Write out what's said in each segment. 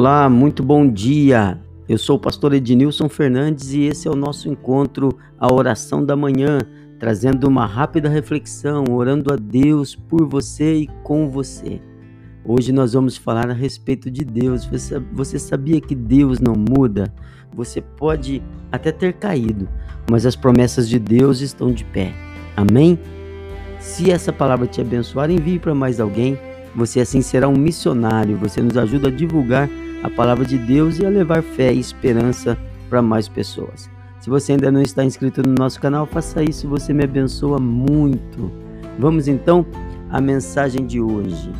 Olá, muito bom dia. Eu sou o pastor Ednilson Fernandes e esse é o nosso encontro, a oração da manhã, trazendo uma rápida reflexão, orando a Deus por você e com você. Hoje nós vamos falar a respeito de Deus. Você, sabia que Deus não muda? Você pode até ter caído, mas as promessas de Deus estão de pé. Amém? Se essa palavra te abençoar, envie para mais alguém. Você assim será um missionário. Você nos ajuda a divulgar a palavra de Deus e a levar fé e esperança para mais pessoas. Se você ainda não está inscrito no nosso canal, faça isso, você me abençoa muito. Vamos então à mensagem de hoje.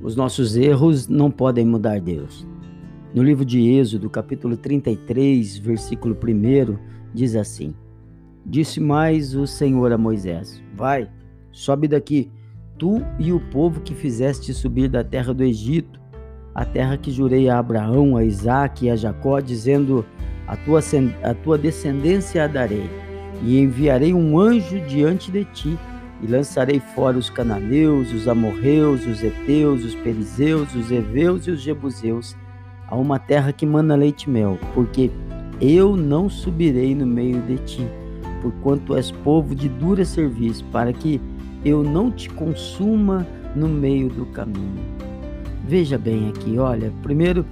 Os nossos erros não podem mudar Deus. No livro de Êxodo, capítulo 33, versículo 1, diz assim: Disse mais o Senhor a Moisés: Vai, sobe daqui, tu e o povo que fizeste subir da terra do Egito, a terra que jurei a Abraão, a Isaque e a Jacó, dizendo: A tua, a tua descendência a darei, e enviarei um anjo diante de ti e lançarei fora os cananeus, os amorreus, os heteus, os perizeus, os heveus e os jebuseus a uma terra que mana leite e mel, porque eu não subirei no meio de ti, porquanto és povo de dura serviço, para que eu não te consuma no meio do caminho. Veja bem aqui, olha, primeiro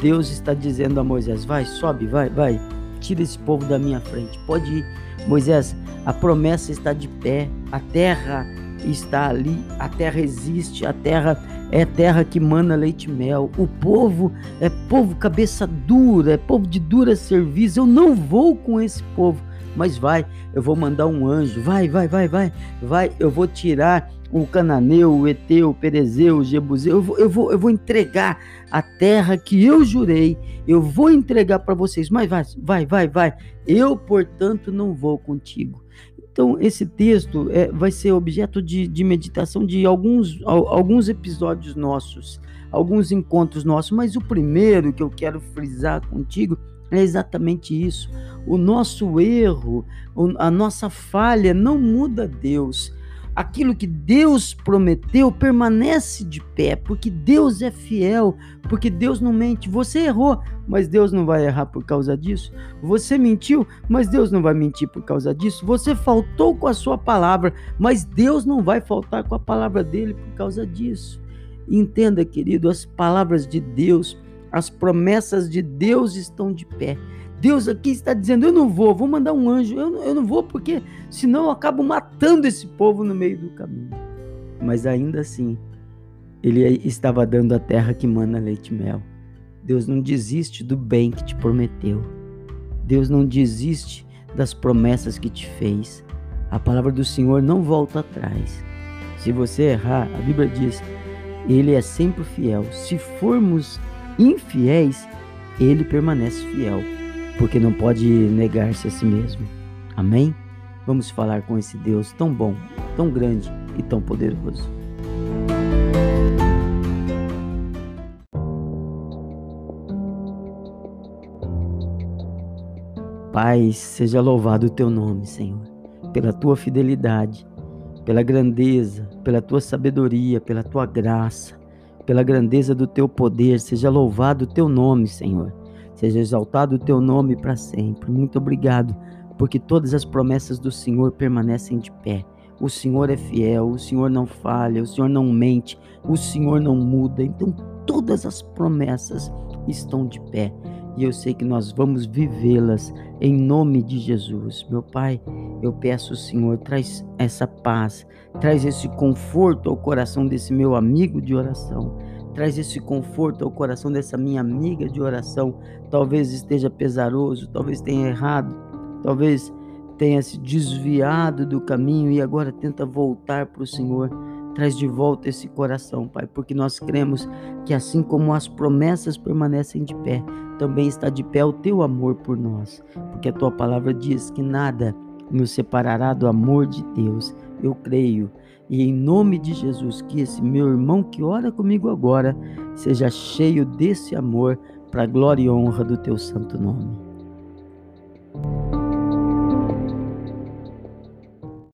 Deus está dizendo a Moisés: vai, sobe, vai, vai, tira esse povo da minha frente, pode ir. Moisés, a promessa está de pé, a terra está ali, a terra existe, a terra é terra que mana leite e mel. O povo é povo cabeça dura, é povo de dura serviço. Eu não vou com esse povo, mas vai, eu vou mandar um anjo. Vai, vai, vai, vai, vai, eu vou tirar o cananeu, o eteu, o perezeu, o jebuseu, eu vou, eu vou, eu vou entregar a terra que eu jurei, eu vou entregar para vocês, mas vai, vai, vai, vai, eu, portanto, não vou contigo. Então, esse texto é, vai ser objeto de, de meditação de alguns, alguns episódios nossos, alguns encontros nossos, mas o primeiro que eu quero frisar contigo é exatamente isso. O nosso erro, a nossa falha não muda Deus aquilo que Deus prometeu permanece de pé, porque Deus é fiel, porque Deus não mente. Você errou, mas Deus não vai errar por causa disso. Você mentiu, mas Deus não vai mentir por causa disso. Você faltou com a sua palavra, mas Deus não vai faltar com a palavra dele por causa disso. Entenda, querido, as palavras de Deus, as promessas de Deus estão de pé. Deus aqui está dizendo: eu não vou, vou mandar um anjo. Eu não, eu não vou porque senão eu acabo matando esse povo no meio do caminho. Mas ainda assim, ele estava dando a terra que mana leite e mel. Deus não desiste do bem que te prometeu. Deus não desiste das promessas que te fez. A palavra do Senhor não volta atrás. Se você errar, a Bíblia diz: Ele é sempre fiel. Se formos infiéis, Ele permanece fiel porque não pode negar-se a si mesmo. Amém? Vamos falar com esse Deus tão bom, tão grande e tão poderoso. Pai, seja louvado o teu nome, Senhor, pela tua fidelidade, pela grandeza, pela tua sabedoria, pela tua graça, pela grandeza do teu poder. Seja louvado o teu nome, Senhor. Seja exaltado o teu nome para sempre. Muito obrigado, porque todas as promessas do Senhor permanecem de pé. O Senhor é fiel, o Senhor não falha, o Senhor não mente, o Senhor não muda. Então, todas as promessas estão de pé e eu sei que nós vamos vivê-las em nome de Jesus. Meu Pai, eu peço, Senhor, traz essa paz, traz esse conforto ao coração desse meu amigo de oração. Traz esse conforto ao coração dessa minha amiga de oração. Talvez esteja pesaroso, talvez tenha errado, talvez tenha se desviado do caminho e agora tenta voltar para o Senhor. Traz de volta esse coração, Pai, porque nós cremos que assim como as promessas permanecem de pé, também está de pé o teu amor por nós, porque a tua palavra diz que nada nos separará do amor de Deus. Eu creio e em nome de Jesus, que esse meu irmão que ora comigo agora seja cheio desse amor para a glória e honra do teu santo nome.